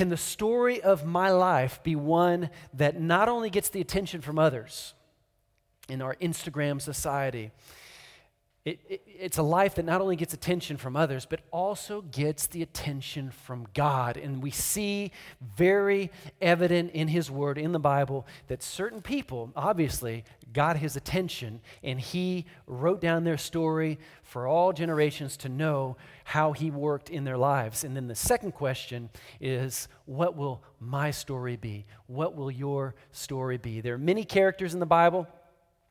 can the story of my life be one that not only gets the attention from others in our Instagram society, it, it, it's a life that not only gets attention from others, but also gets the attention from God. And we see very evident in His Word, in the Bible, that certain people obviously got His attention, and He wrote down their story for all generations to know how He worked in their lives. And then the second question is what will my story be? What will your story be? There are many characters in the Bible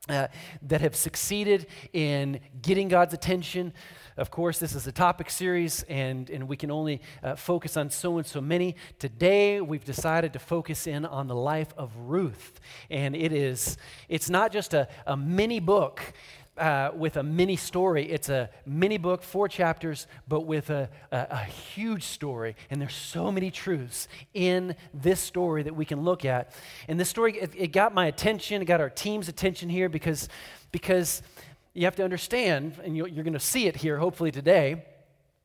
uh, that have succeeded in getting God's attention. Of course, this is a topic series, and, and we can only uh, focus on so and so many. Today, we've decided to focus in on the life of Ruth. And it is, it's not just a, a mini book uh, with a mini story. It's a mini book, four chapters, but with a, a, a, huge story. And there's so many truths in this story that we can look at. And this story, it, it got my attention, it got our team's attention here because, because you have to understand, and you, are going to see it here hopefully today.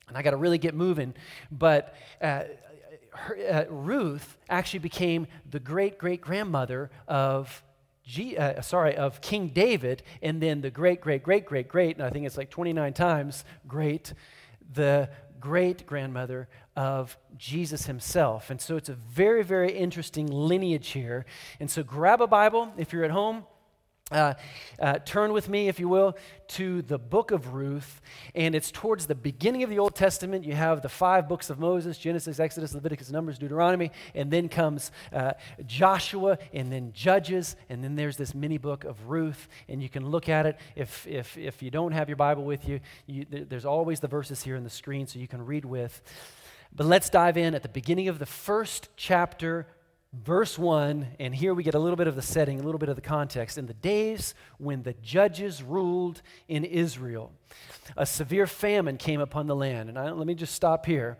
And I got to really get moving. But uh, her, uh, Ruth actually became the great great grandmother of G, uh, sorry, of King David, and then the great, great, great, great, great, and I think it's like 29 times great, the great grandmother of Jesus himself. And so it's a very, very interesting lineage here. And so grab a Bible if you're at home. Uh, uh, turn with me, if you will, to the book of Ruth, and it's towards the beginning of the Old Testament. You have the five books of Moses Genesis, Exodus, Leviticus, Numbers, Deuteronomy, and then comes uh, Joshua, and then Judges, and then there's this mini book of Ruth, and you can look at it. If, if, if you don't have your Bible with you, you there's always the verses here on the screen so you can read with. But let's dive in at the beginning of the first chapter verse 1, and here we get a little bit of the setting, a little bit of the context. In the days when the judges ruled in Israel, a severe famine came upon the land. And I, let me just stop here.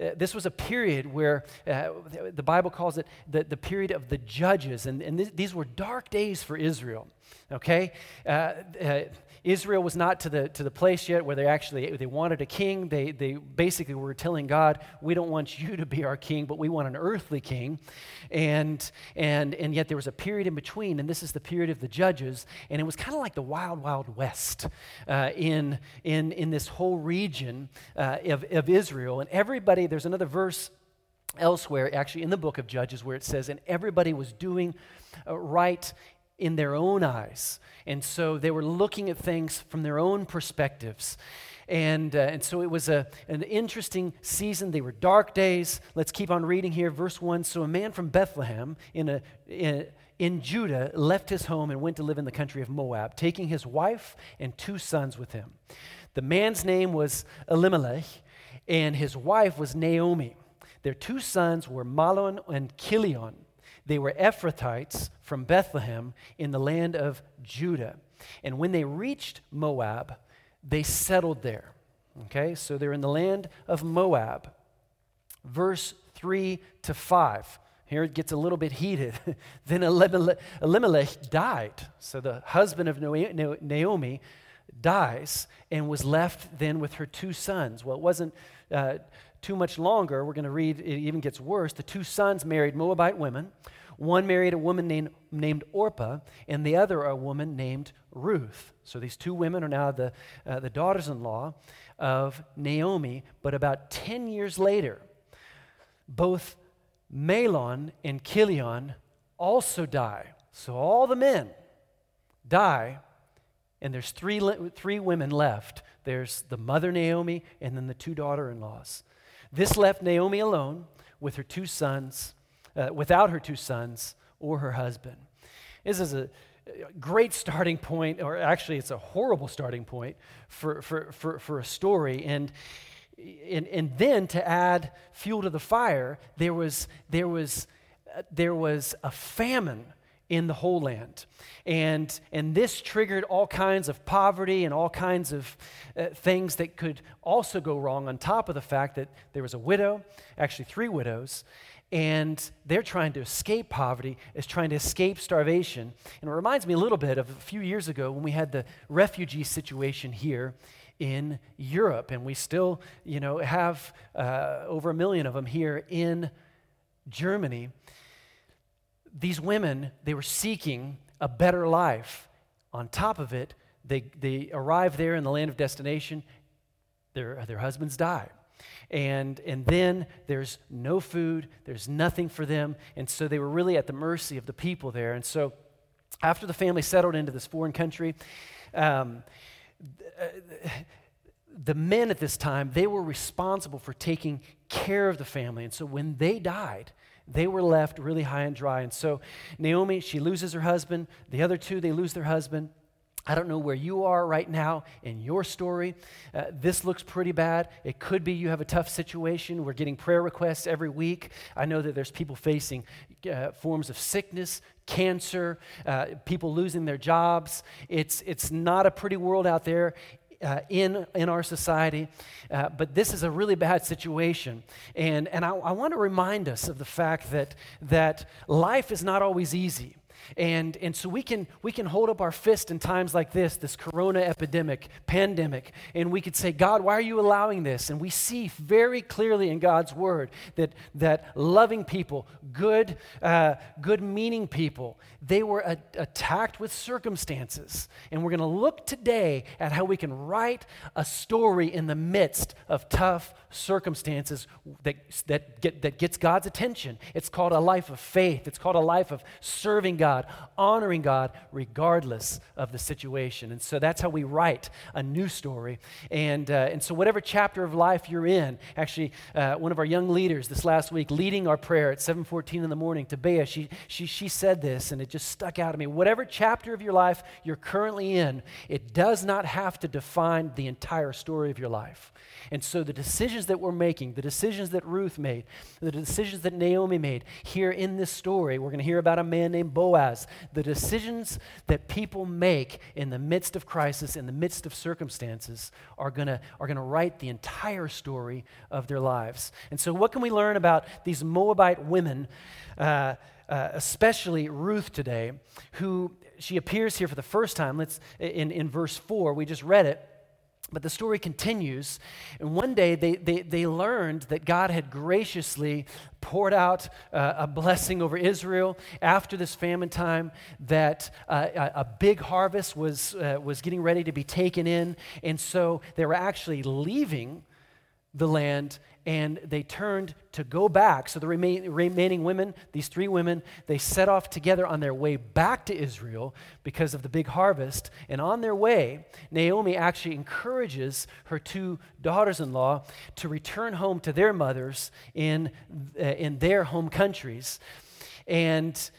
Uh, this was a period where uh, the Bible calls it the, the period of the judges, and, and th- these were dark days for Israel. Okay? Uh, uh Israel was not to the, to the place yet where they actually they wanted a king. They, they basically were telling God, we don't want you to be our king, but we want an earthly king. And, and, and yet there was a period in between, and this is the period of the judges, and it was kind of like the wild, wild west uh, in, in, in this whole region uh, of, of Israel. And everybody, there's another verse elsewhere, actually in the book of Judges, where it says, and everybody was doing uh, right in their own eyes. And so they were looking at things from their own perspectives. And, uh, and so it was a, an interesting season. They were dark days. Let's keep on reading here. Verse 1 So a man from Bethlehem in, a, in, in Judah left his home and went to live in the country of Moab, taking his wife and two sons with him. The man's name was Elimelech, and his wife was Naomi. Their two sons were Mahlon and Chilion. They were Ephrathites from Bethlehem in the land of Judah. And when they reached Moab, they settled there. Okay, so they're in the land of Moab. Verse 3 to 5. Here it gets a little bit heated. then Elimelech died. So the husband of Naomi dies and was left then with her two sons. Well, it wasn't uh, too much longer. We're going to read, it even gets worse. The two sons married Moabite women one married a woman named, named Orpah, and the other a woman named Ruth. So these two women are now the, uh, the daughters in law of Naomi. But about 10 years later, both Mahlon and Chilion also die. So all the men die, and there's three, three women left. There's the mother Naomi, and then the two daughter in laws. This left Naomi alone with her two sons uh, without her two sons or her husband. This is a great starting point, or actually, it's a horrible starting point for, for, for, for a story. And, and, and then to add fuel to the fire, there was, there was, uh, there was a famine in the whole land. And, and this triggered all kinds of poverty and all kinds of uh, things that could also go wrong, on top of the fact that there was a widow, actually, three widows, and they're trying to escape poverty, is trying to escape starvation. And it reminds me a little bit of a few years ago when we had the refugee situation here in Europe, and we still, you know, have uh, over a million of them here in Germany, these women, they were seeking a better life. On top of it, they, they arrive there in the land of destination, their, their husbands die. And, and then there's no food, there's nothing for them. And so they were really at the mercy of the people there. And so after the family settled into this foreign country, um, the men at this time, they were responsible for taking care of the family. And so when they died, they were left really high and dry. And so Naomi, she loses her husband. The other two, they lose their husband. I don't know where you are right now in your story. Uh, this looks pretty bad. It could be you have a tough situation. We're getting prayer requests every week. I know that there's people facing uh, forms of sickness, cancer, uh, people losing their jobs. It's, it's not a pretty world out there. Uh, in, in our society, uh, but this is a really bad situation. And, and I, I want to remind us of the fact that, that life is not always easy. And, and so we can, we can hold up our fist in times like this, this corona epidemic, pandemic, and we could say, God, why are you allowing this? And we see very clearly in God's word that, that loving people, good, uh, good meaning people, they were a- attacked with circumstances. And we're going to look today at how we can write a story in the midst of tough circumstances that, that, get, that gets God's attention. It's called a life of faith, it's called a life of serving God. God, honoring God regardless of the situation. And so that's how we write a new story. And, uh, and so, whatever chapter of life you're in, actually, uh, one of our young leaders this last week leading our prayer at 7:14 in the morning, Bea, she, she, she said this, and it just stuck out to me. Whatever chapter of your life you're currently in, it does not have to define the entire story of your life. And so the decisions that we're making, the decisions that Ruth made, the decisions that Naomi made here in this story, we're going to hear about a man named Boaz. The decisions that people make in the midst of crisis, in the midst of circumstances, are going to, are to write the entire story of their lives. And so, what can we learn about these Moabite women? Uh, uh, especially Ruth today, who she appears here for the first time. Let's in, in verse 4, we just read it. But the story continues, and one day they, they, they learned that God had graciously poured out uh, a blessing over Israel after this famine time, that uh, a, big harvest was, uh, was getting ready to be taken in, and so they were actually leaving the land and they turned to go back. So the remain, remaining women, these three women, they set off together on their way back to Israel because of the big harvest. And on their way, Naomi actually encourages her two daughters in law to return home to their mothers in, uh, in their home countries. And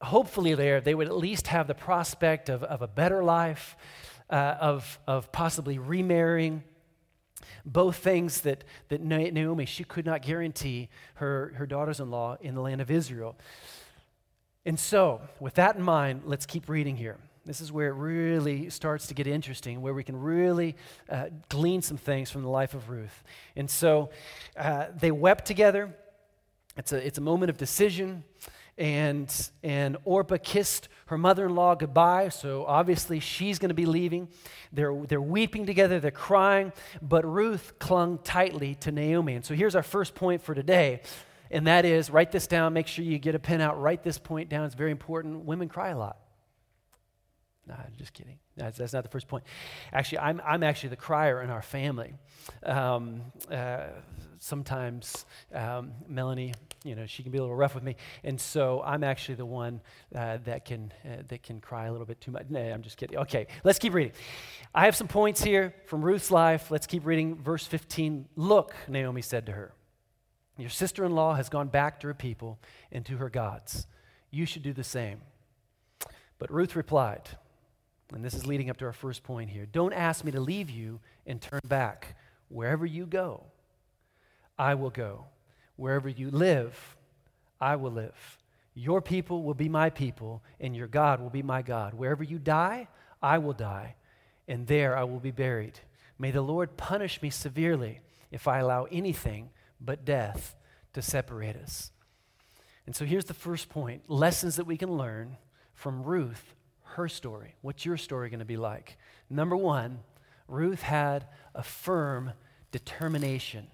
hopefully, there, they would at least have the prospect of, of a better life, uh, of, of possibly remarrying both things that, that Naomi, she could not guarantee her, her daughters in law in the land of Israel. And so, with that in mind, let's keep reading here. This is where it really starts to get interesting, where we can really uh, glean some things from the life of Ruth. And so uh, they wept together. It's a, it's a moment of decision and, and Orpah kissed her mother in law goodbye, so obviously she's going to be leaving. They're, they're weeping together, they're crying, but Ruth clung tightly to Naomi. And so here's our first point for today, and that is write this down, make sure you get a pen out, write this point down, it's very important. Women cry a lot. I'm just kidding. That's, that's not the first point. Actually, I'm, I'm actually the crier in our family. Um, uh, sometimes um, Melanie, you know, she can be a little rough with me, and so I'm actually the one uh, that can uh, that can cry a little bit too much. No, I'm just kidding. Okay, let's keep reading. I have some points here from Ruth's life. Let's keep reading. Verse 15. Look, Naomi said to her, "Your sister-in-law has gone back to her people and to her gods. You should do the same." But Ruth replied. And this is leading up to our first point here. Don't ask me to leave you and turn back. Wherever you go, I will go. Wherever you live, I will live. Your people will be my people, and your God will be my God. Wherever you die, I will die, and there I will be buried. May the Lord punish me severely if I allow anything but death to separate us. And so here's the first point lessons that we can learn from Ruth her story. What's your story going to be like? Number one, Ruth had a firm determination,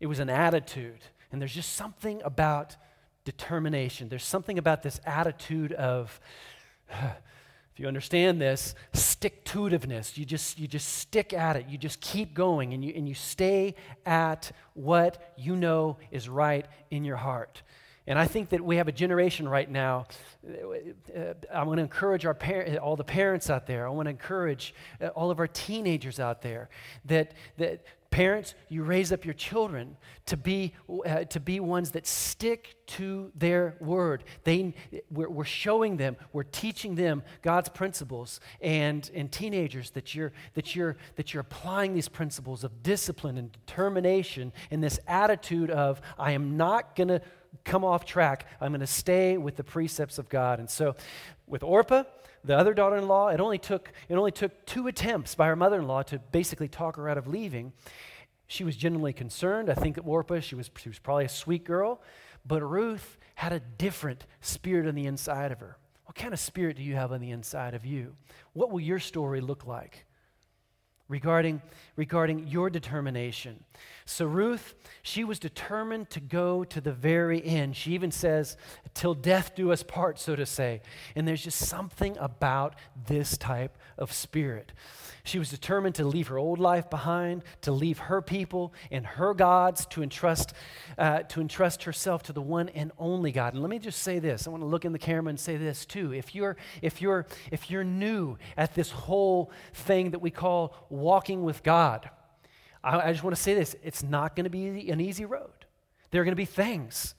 it was an attitude. And there's just something about determination. There's something about this attitude of, if you understand this, stick to itiveness. You just, you just stick at it. You just keep going and you, and you stay at what you know is right in your heart. And I think that we have a generation right now. Uh, I want to encourage our par- all the parents out there. I want to encourage uh, all of our teenagers out there that, that Parents, you raise up your children to be, uh, to be ones that stick to their word. They, we're, we're, showing them, we're teaching them God's principles, and, and teenagers that you're, that, you're, that you're applying these principles of discipline and determination and this attitude of, I am not going to come off track, I'm going to stay with the precepts of God. And so with Orpah, the other daughter-in-law, it only took it only took two attempts by her mother-in-law to basically talk her out of leaving. She was genuinely concerned. I think at Orpah, she was, she was probably a sweet girl, but Ruth had a different spirit on the inside of her. What kind of spirit do you have on the inside of you? What will your story look like? regarding, regarding your determination. So, Ruth, she was determined to go to the very end. She even says, till death do us part, so to say. And there's just something about this type of spirit. She was determined to leave her old life behind, to leave her people and her gods, to entrust, uh, to entrust herself to the one and only God. And let me just say this. I want to look in the camera and say this too. If you're, if you're, if you're new at this whole thing that we call walking with God, I, I just want to say this. It's not going to be an easy road. There are going to be things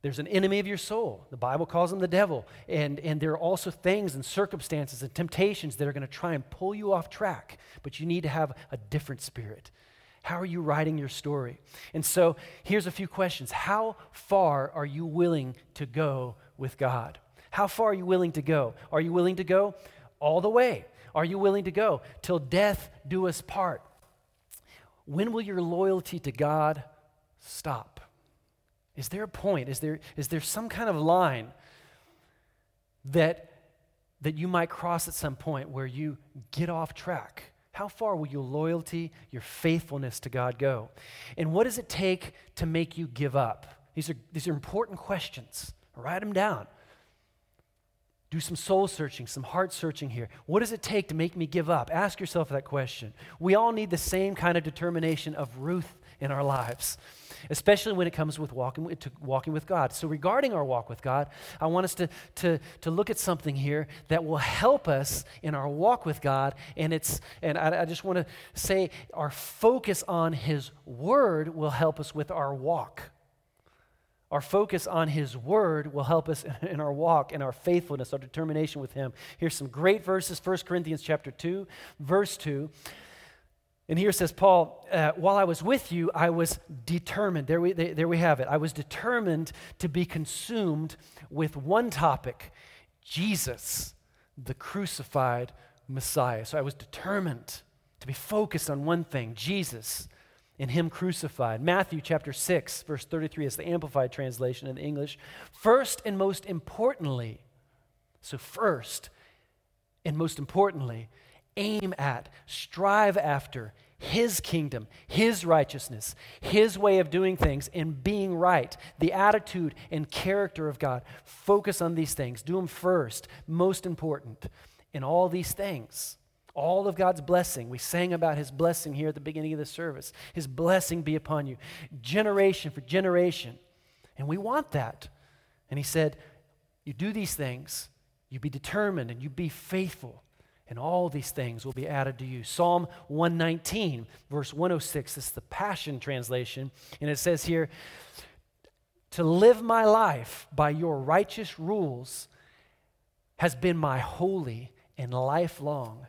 there's an enemy of your soul. The Bible calls him the devil. And, and there are also things and circumstances and temptations that are going to try and pull you off track. But you need to have a different spirit. How are you writing your story? And so here's a few questions How far are you willing to go with God? How far are you willing to go? Are you willing to go all the way? Are you willing to go till death do us part? When will your loyalty to God stop? Is there a point? Is there, is there some kind of line that, that you might cross at some point where you get off track? How far will your loyalty, your faithfulness to God go? And what does it take to make you give up? These are, these are important questions. Write them down. Do some soul searching, some heart searching here. What does it take to make me give up? Ask yourself that question. We all need the same kind of determination of Ruth in our lives especially when it comes with walking, to walking with God. So, regarding our walk with God, I want us to, to, to look at something here that will help us in our walk with God. And, it's, and I, I just want to say our focus on His Word will help us with our walk. Our focus on His Word will help us in our walk and our faithfulness, our determination with Him. Here's some great verses 1 Corinthians chapter 2, verse 2. And here says Paul, uh, while I was with you, I was determined. There we, there we have it. I was determined to be consumed with one topic Jesus, the crucified Messiah. So I was determined to be focused on one thing Jesus and Him crucified. Matthew chapter 6, verse 33 is the Amplified translation in English. First and most importantly, so first and most importantly, aim at, strive after His kingdom, His righteousness, His way of doing things, and being right, the attitude and character of God. Focus on these things. Do them first, most important. In all these things, all of God's blessing. We sang about His blessing here at the beginning of the service. His blessing be upon you, generation for generation. And we want that. And He said, You do these things, you be determined, and you be faithful and all these things will be added to you. Psalm 119, verse 106, this is the Passion Translation, and it says here, To live my life by your righteous rules has been my holy and lifelong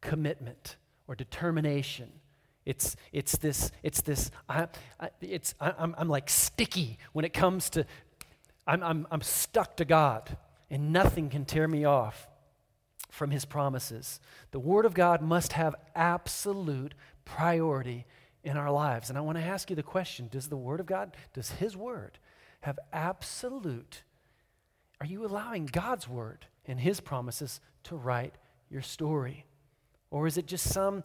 commitment or determination. It's, it's this, it's this, I, I, it's, I, I'm, I'm like sticky when it comes to, I'm, I'm, I'm stuck to God, and nothing can tear me off from his promises. The Word of God must have absolute priority in our lives. And I want to ask you the question Does the Word of God, does His Word have absolute? Are you allowing God's Word and His promises to write your story? Or is it just some,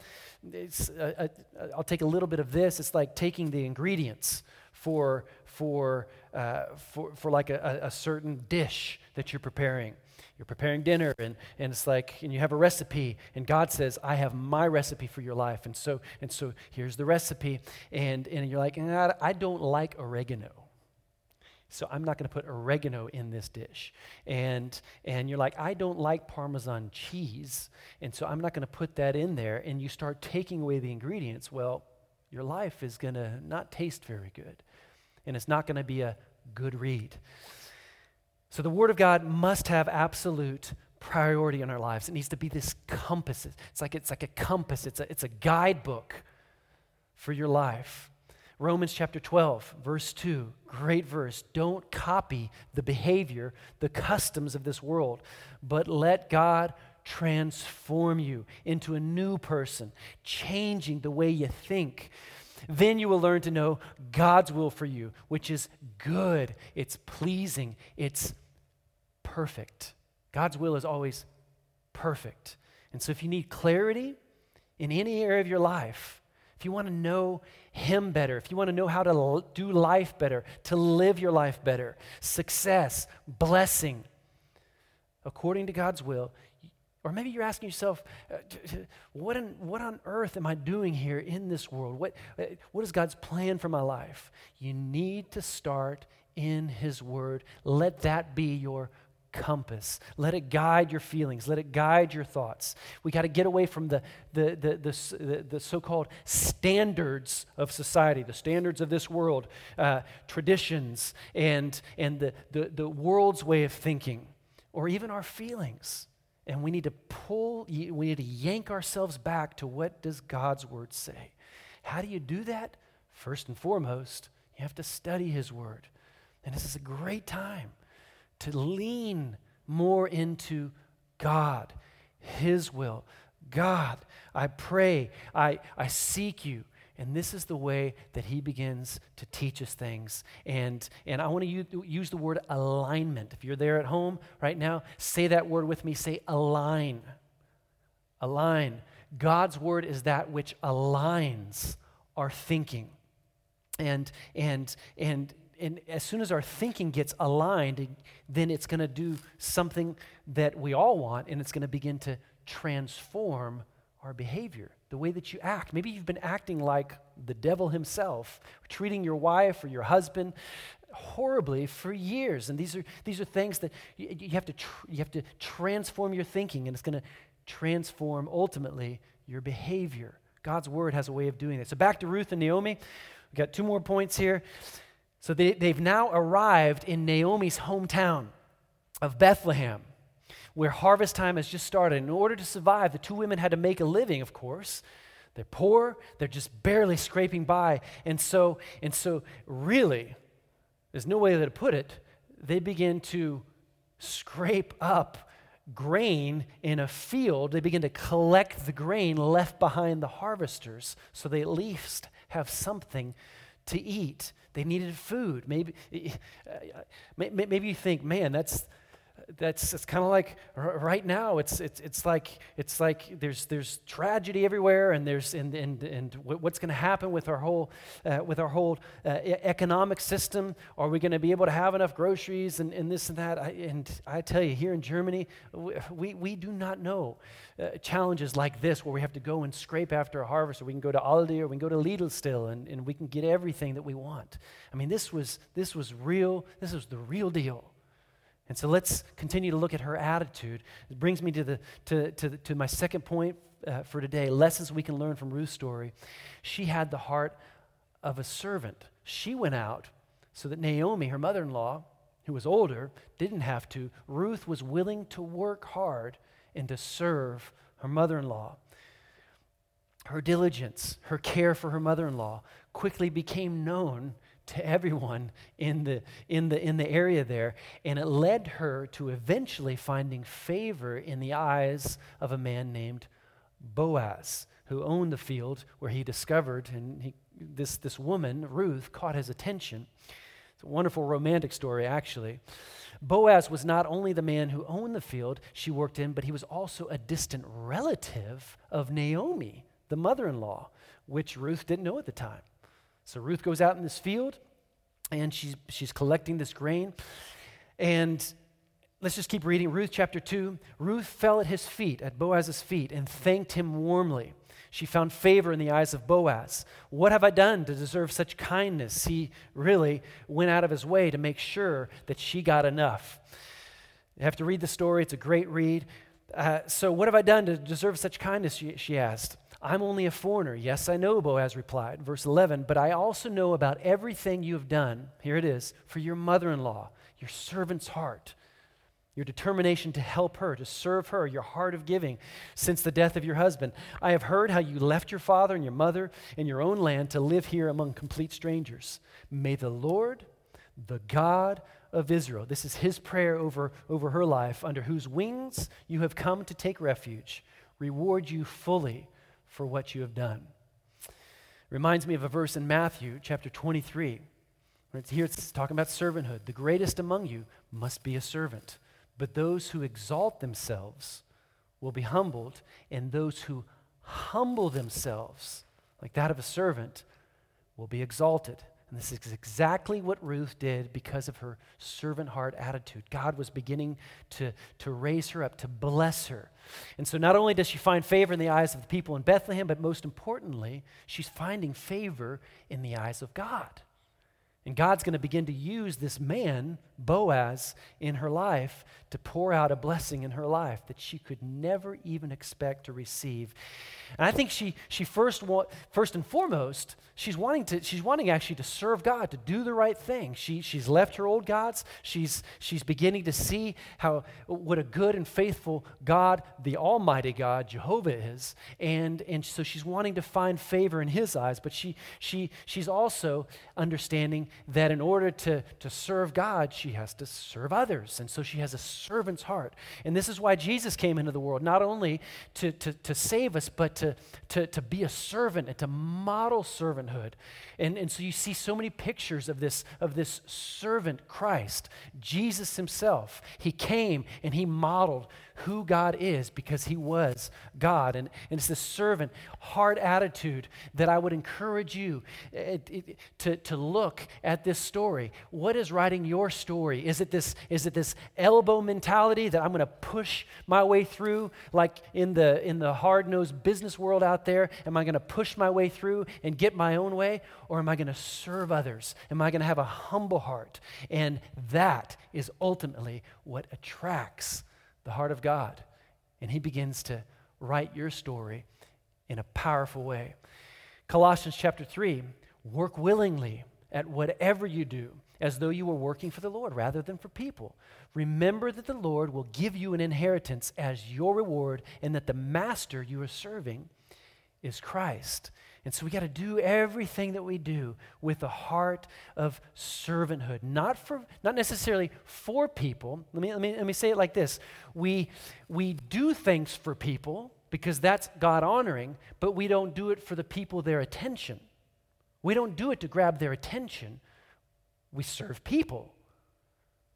it's a, a, I'll take a little bit of this, it's like taking the ingredients for, for, uh, for, for like a, a certain dish that you're preparing. You're preparing dinner, and, and it's like, and you have a recipe, and God says, I have my recipe for your life. And so, and so here's the recipe. And, and you're like, ah, I don't like oregano. So I'm not going to put oregano in this dish. And, and you're like, I don't like Parmesan cheese. And so I'm not going to put that in there. And you start taking away the ingredients. Well, your life is going to not taste very good. And it's not going to be a good read. So the Word of God must have absolute priority in our lives. It needs to be this compass. It's like, it's like a compass, it's a, it's a guidebook for your life. Romans chapter 12, verse 2, great verse. Don't copy the behavior, the customs of this world, but let God transform you into a new person, changing the way you think. Then you will learn to know God's will for you, which is good, it's pleasing, it's perfect. God's will is always perfect. And so if you need clarity in any area of your life, if you want to know Him better, if you want to know how to do life better, to live your life better, success, blessing, according to God's will, or maybe you're asking yourself, uh, what, in, what on earth am I doing here in this world? What, uh, what is God's plan for my life? You need to start in His Word. Let that be your compass. Let it guide your feelings. Let it guide your thoughts. We got to get away from the, the, the, the, the so called standards of society, the standards of this world, uh, traditions, and, and the, the, the world's way of thinking, or even our feelings. And we need to pull, we need to yank ourselves back to what does God's word say? How do you do that? First and foremost, you have to study his word. And this is a great time to lean more into God, His will. God, I pray, I, I seek you. And this is the way that he begins to teach us things. And, and I want to use, use the word alignment. If you're there at home right now, say that word with me. Say align. Align. God's word is that which aligns our thinking. And, and, and and as soon as our thinking gets aligned, then it's going to do something that we all want, and it's going to begin to transform our behavior, the way that you act. Maybe you've been acting like the devil himself, treating your wife or your husband horribly for years. And these are, these are things that you, you have, to tr- you have to transform your thinking, and it's going to transform ultimately your behavior. God's word has a way of doing it. So back to Ruth and Naomi. We've got two more points here. So they, they've now arrived in Naomi's hometown of Bethlehem, where harvest time has just started. In order to survive, the two women had to make a living, of course. They're poor, they're just barely scraping by. And so, and so really, there's no way to put it, they begin to scrape up grain in a field. They begin to collect the grain left behind the harvesters so they at least have something to eat. They needed food. Maybe, eh, eh, eh, maybe you think, man, that's, that's it's kind of like right now it's it's it's like it's like there's there's tragedy everywhere and there's and and and what's going to happen with our whole uh, with our whole uh, economic system? Are we going to be able to have enough groceries and, and this and that? I, and I tell you here in Germany we we do not know uh, challenges like this where we have to go and scrape after a harvest or we can go to Aldi or we can go to Lidl still and, and we can get everything that we want. I mean this was this was real this was the real deal and so let's continue to look at her attitude. It brings me to, the, to, to, to my second point uh, for today lessons we can learn from Ruth's story. She had the heart of a servant. She went out so that Naomi, her mother in law, who was older, didn't have to. Ruth was willing to work hard and to serve her mother in law. Her diligence, her care for her mother in law quickly became known to everyone in the, in, the, in the area there. And it led her to eventually finding favor in the eyes of a man named Boaz, who owned the field where he discovered, and he, this, this woman, Ruth, caught his attention. It's a wonderful romantic story, actually. Boaz was not only the man who owned the field she worked in, but he was also a distant relative of Naomi, the mother in law, which Ruth didn't know at the time. So Ruth goes out in this field. and she's, she's collecting this grain. And let's just keep reading. Ruth chapter 2. Ruth fell at his feet, at Boaz's feet, and thanked him warmly. She found favor in the eyes of Boaz. What have I done to deserve such kindness? He really went out of his way to make sure that she got enough. You have to read the story, it's a great read. Uh, so, what have I done to deserve such kindness? She, she asked. I'm only a foreigner. Yes, I know, Boaz replied. Verse 11, but I also know about everything you have done. Here it is for your mother in law, your servant's heart, your determination to help her, to serve her, your heart of giving since the death of your husband. I have heard how you left your father and your mother in your own land to live here among complete strangers. May the Lord, the God of Israel, this is his prayer over, over her life, under whose wings you have come to take refuge, reward you fully for what you have done. Reminds me of a verse in Matthew chapter 23. It's here it's talking about servanthood. The greatest among you must be a servant, but those who exalt themselves will be humbled, and those who humble themselves, like that of a servant, will be exalted. And this is exactly what Ruth did because of her servant heart attitude. God was beginning to, to raise her up, to bless her. And so not only does she find favor in the eyes of the people in Bethlehem, but most importantly, she's finding favor in the eyes of God. And God's going to begin to use this man, Boaz, in her life to pour out a blessing in her life that she could never even expect to receive. And I think she, she first, wa- first and foremost, she's wanting, to, she's wanting actually to serve God, to do the right thing. She, she's left her old gods. She's, she's beginning to see how, what a good and faithful God, the Almighty God, Jehovah is. And, and so she's wanting to find favor in his eyes, but she, she, she's also understanding that in order to, to serve God, she has to serve others. And so she has a servant's heart. And this is why Jesus came into the world, not only to, to, to save us, but to, to, to be a servant and to model servanthood. And, and so you see so many pictures of this, of this servant Christ, Jesus himself. He came and he modeled who God is because he was God. And, and it's this servant heart attitude that I would encourage you eh, it, to, to look at this story. What is writing your story? Is it this, is it this elbow mentality that I'm going to push my way through, like in the, in the hard nosed business world out there? Am I going to push my way through and get my own way? Or am I going to serve others? Am I going to have a humble heart? And that is ultimately what attracts the heart of God. And He begins to write your story in a powerful way. Colossians chapter 3 work willingly at whatever you do as though you were working for the Lord rather than for people. Remember that the Lord will give you an inheritance as your reward, and that the master you are serving is Christ. And so we got to do everything that we do with a heart of servanthood, not for not necessarily for people. Let me, let me, let me say it like this. We, we do things for people because that's God honoring, but we don't do it for the people their attention. We don't do it to grab their attention. We serve people.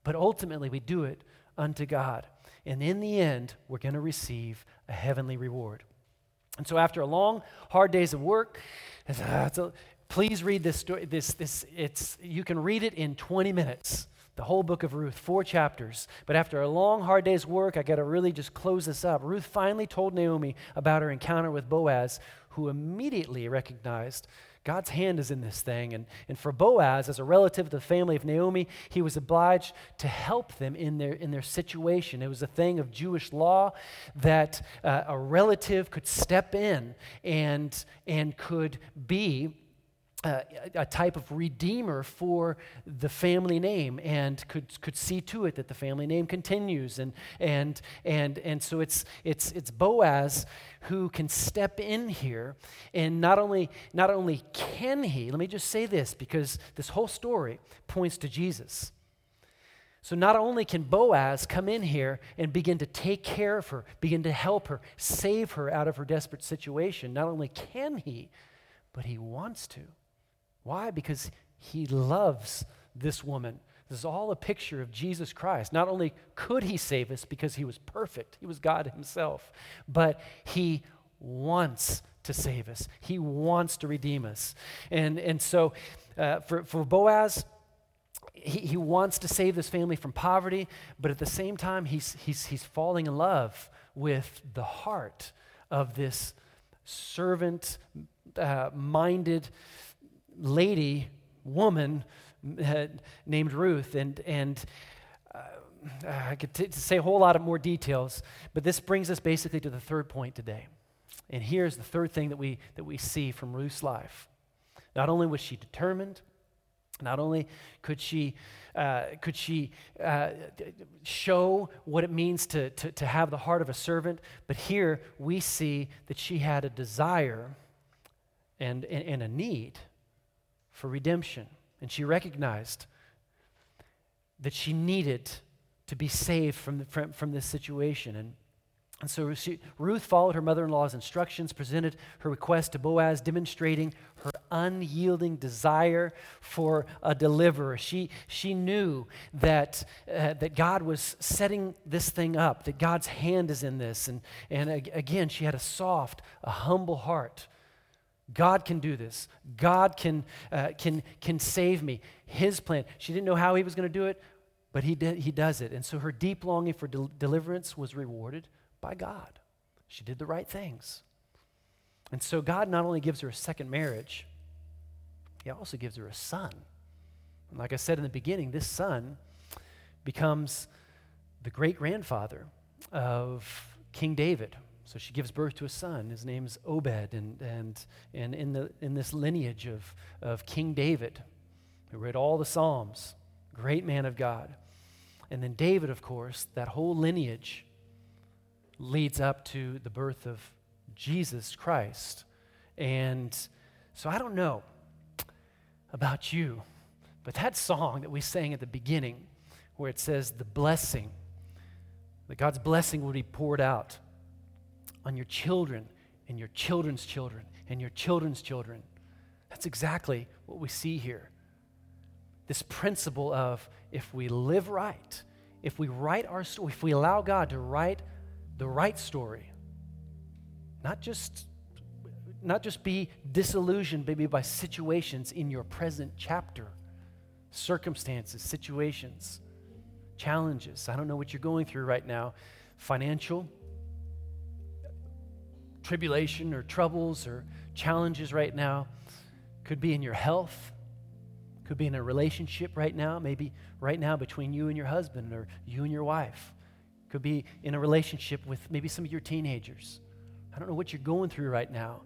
But ultimately we do it unto God. And in the end, we're going to receive a heavenly reward. And so, after a long, hard days of work, a, please read this story. This, this, it's, you can read it in 20 minutes, the whole book of Ruth, four chapters. But after a long, hard day's work, I got to really just close this up. Ruth finally told Naomi about her encounter with Boaz, who immediately recognized God's hand is in this thing. And, and for Boaz, as a relative of the family of Naomi, he was obliged to help them in their, in their situation. It was a thing of Jewish law that uh, a relative could step in and, and could be a type of redeemer for the family name and could, could see to it that the family name continues. And, and, and, and so it's, it's, it's Boaz who can step in here. And not only, not only can he, let me just say this because this whole story points to Jesus. So not only can Boaz come in here and begin to take care of her, begin to help her, save her out of her desperate situation, not only can he, but he wants to. Why? Because he loves this woman. This is all a picture of Jesus Christ. Not only could he save us because he was perfect, he was God himself, but he wants to save us. He wants to redeem us. And, and so uh, for, for Boaz, he, he wants to save this family from poverty, but at the same time, he's, he's, he's falling in love with the heart of this servant uh, minded lady, woman uh, named Ruth. And, and uh, I could t- say a whole lot of more details, but this brings us basically to the third point today. And here's the third thing that we, that we see from Ruth's life. Not only was she determined, not only could she, uh, could she uh, show what it means to, to, to have the heart of a servant, but here we see that she had a desire and, and, and a need for redemption. And she recognized that she needed to be saved from, the, from, from this situation. And and so she, Ruth followed her mother in law's instructions, presented her request to Boaz, demonstrating her unyielding desire for a deliverer. She, she knew that, uh, that God was setting this thing up, that God's hand is in this. And, and again, she had a soft, a humble heart. God can do this. God can, uh, can, can save me. His plan. She didn't know how he was going to do it, but he, did, he does it. And so her deep longing for del- deliverance was rewarded by God. She did the right things. And so God not only gives her a second marriage, He also gives her a son. And like I said in the beginning, this son becomes the great grandfather of King David. So she gives birth to a son. His name's Obed. And, and, and in, the, in this lineage of, of King David, who read all the Psalms, great man of God. And then David, of course, that whole lineage leads up to the birth of Jesus Christ. And so I don't know about you, but that song that we sang at the beginning, where it says the blessing, that God's blessing will be poured out on your children and your children's children and your children's children. That's exactly what we see here. This principle of if we live right, if we write our story, if we allow God to write the right story. Not just, not just be disillusioned maybe by situations in your present chapter, circumstances, situations, challenges. I don't know what you're going through right now financial, tribulation or troubles or challenges right now. Could be in your health, could be in a relationship right now, maybe right now between you and your husband or you and your wife could be in a relationship with maybe some of your teenagers. I don't know what you're going through right now.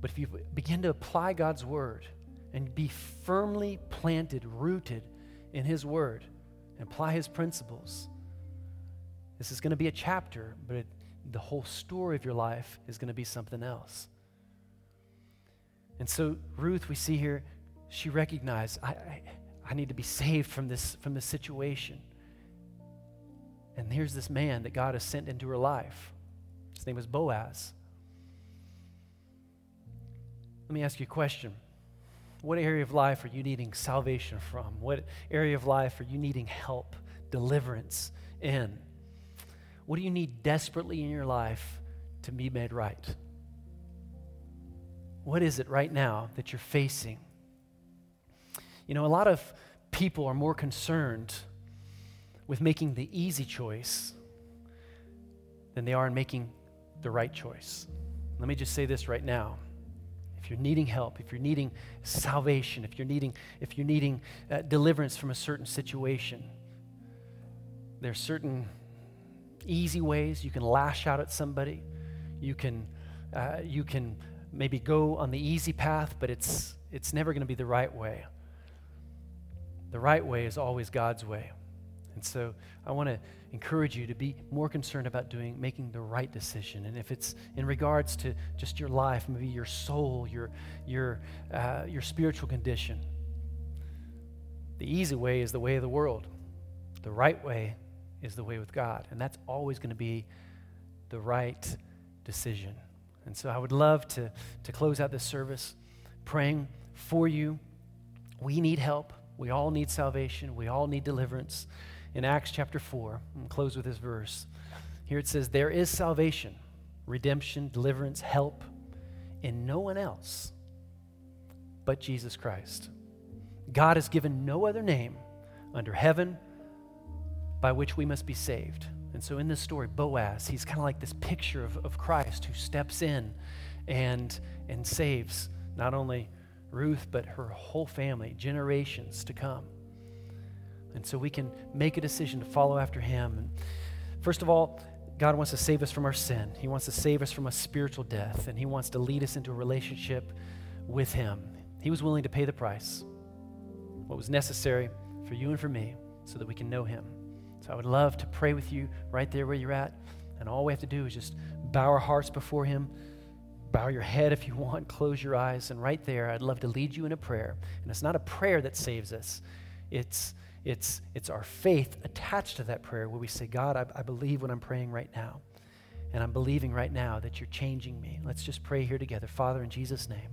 But if you begin to apply God's word and be firmly planted, rooted in His word, and apply His principles, this is going to be a chapter, but it, the whole story of your life is going to be something else. And so, Ruth, we see here, she recognized, I, I, I need to be saved from this, from this situation. And here's this man that God has sent into her life. His name was Boaz. Let me ask you a question. What area of life are you needing salvation from? What area of life are you needing help, deliverance in? What do you need desperately in your life to be made right? What is it right now that you're facing? You know, a lot of people are more concerned with making the easy choice than they are in making the right choice. Let me just say this right now. If you're needing help, if you're needing salvation, if you're needing, if you're needing uh, deliverance from a certain situation, there are certain easy ways you can lash out at somebody. You can, uh, you can maybe go on the easy path, but it's, it's never going to be the right way. The right way is always God's way. And so I want to encourage you to be more concerned about doing making the right decision. And if it's in regards to just your life, maybe your soul, your your uh, your spiritual condition, the easy way is the way of the world. The right way is the way with God, and that's always going to be the right decision. And so I would love to to close out this service praying for you. We need help. We all need salvation. We all need deliverance in Acts chapter 4. I'm close with this verse. Here it says, There is salvation, redemption, deliverance, help in no one else but Jesus Christ. God has given no other name under heaven by which we must be saved. And so in this story, Boaz, he's kind of like this picture of, of Christ who steps in and, and saves not only Ruth, but her whole family, generations to come. And so we can make a decision to follow after him. And first of all, God wants to save us from our sin. He wants to save us from a spiritual death, and He wants to lead us into a relationship with Him. He was willing to pay the price, what was necessary for you and for me, so that we can know Him. I would love to pray with you right there where you're at. And all we have to do is just bow our hearts before Him, bow your head if you want, close your eyes. And right there, I'd love to lead you in a prayer. And it's not a prayer that saves us, it's it's, it's our faith attached to that prayer where we say, God, I, I believe what I'm praying right now. And I'm believing right now that you're changing me. Let's just pray here together. Father, in Jesus' name.